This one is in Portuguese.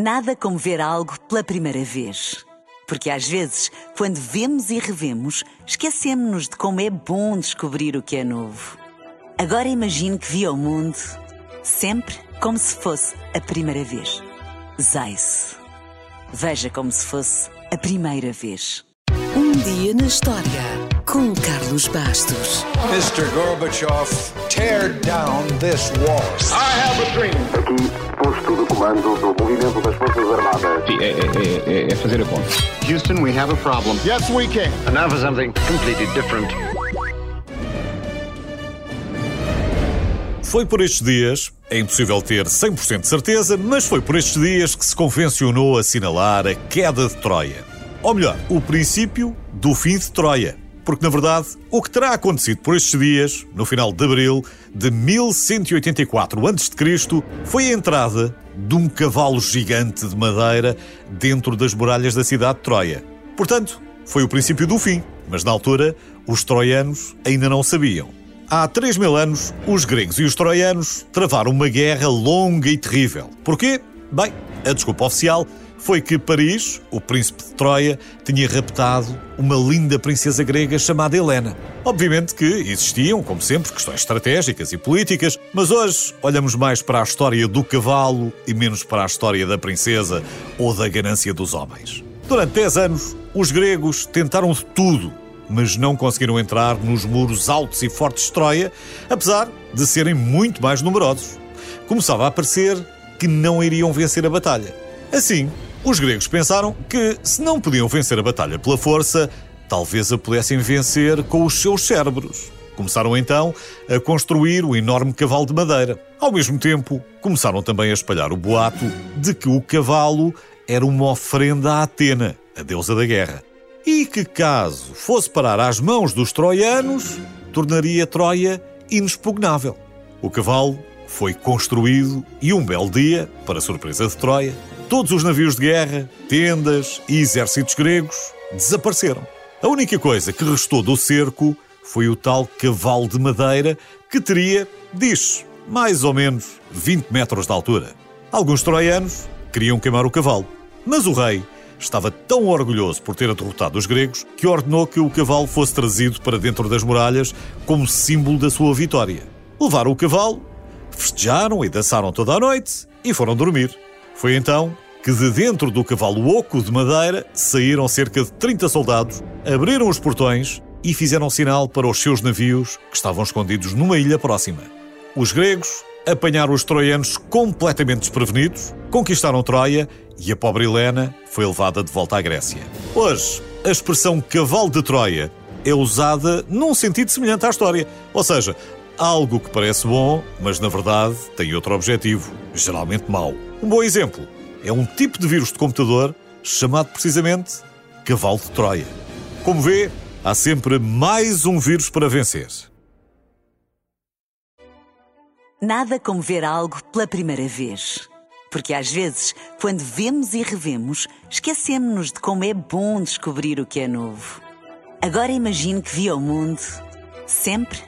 Nada como ver algo pela primeira vez. Porque às vezes, quando vemos e revemos, esquecemos-nos de como é bom descobrir o que é novo. Agora imagine que viu o mundo sempre como se fosse a primeira vez. Zais. Veja como se fosse a primeira vez. Um dia na história com Carlos Bastos. Mr. Gorbachev, tear down this wall. I have a comando do movimento das Forças Armadas. Sim, é, é- é- é fazer a conta. Houston, we have a problem. Yes, we can. And now for something completely different. Foi por estes dias, é impossível ter 100% de certeza, mas foi por estes dias que se convencionou assinalar a queda de Troia. Ou melhor, o princípio do fim de Troia. Porque, na verdade, o que terá acontecido por estes dias, no final de abril de 1184 a.C., foi a entrada de um cavalo gigante de madeira dentro das muralhas da cidade de Troia. Portanto, foi o princípio do fim, mas na altura os troianos ainda não sabiam. Há 3 mil anos, os gregos e os troianos travaram uma guerra longa e terrível. Porquê? Bem, a desculpa oficial foi que Paris, o príncipe de Troia, tinha raptado uma linda princesa grega chamada Helena. Obviamente que existiam, como sempre, questões estratégicas e políticas, mas hoje olhamos mais para a história do cavalo e menos para a história da princesa ou da ganância dos homens. Durante 10 anos, os gregos tentaram de tudo mas não conseguiram entrar nos muros altos e fortes de Troia, apesar de serem muito mais numerosos. Começava a parecer que não iriam vencer a batalha. Assim, os gregos pensaram que, se não podiam vencer a batalha pela força, talvez a pudessem vencer com os seus cérebros. Começaram então a construir o enorme cavalo de madeira. Ao mesmo tempo, começaram também a espalhar o boato de que o cavalo era uma oferenda a Atena, a deusa da guerra e que, caso fosse parar às mãos dos troianos, tornaria Troia inexpugnável. O cavalo foi construído e um belo dia, para surpresa de Troia, todos os navios de guerra, tendas e exércitos gregos desapareceram. A única coisa que restou do cerco foi o tal cavalo de madeira que teria, diz, mais ou menos 20 metros de altura. Alguns troianos queriam queimar o cavalo, mas o rei estava tão orgulhoso por ter derrotado os gregos que ordenou que o cavalo fosse trazido para dentro das muralhas como símbolo da sua vitória. Levaram o cavalo, festejaram e dançaram toda a noite e foram dormir. Foi então que de dentro do cavalo oco de madeira saíram cerca de 30 soldados, abriram os portões e fizeram sinal para os seus navios que estavam escondidos numa ilha próxima. Os gregos apanharam os troianos completamente desprevenidos, conquistaram Troia e a pobre Helena foi levada de volta à Grécia. Hoje, a expressão cavalo de Troia é usada num sentido semelhante à história, ou seja, algo que parece bom, mas na verdade tem outro objetivo, geralmente mau. Um bom exemplo é um tipo de vírus de computador chamado precisamente cavalo de Troia. Como vê, há sempre mais um vírus para vencer. Nada como ver algo pela primeira vez. Porque às vezes, quando vemos e revemos, esquecemos-nos de como é bom descobrir o que é novo. Agora imagine que viu o mundo sempre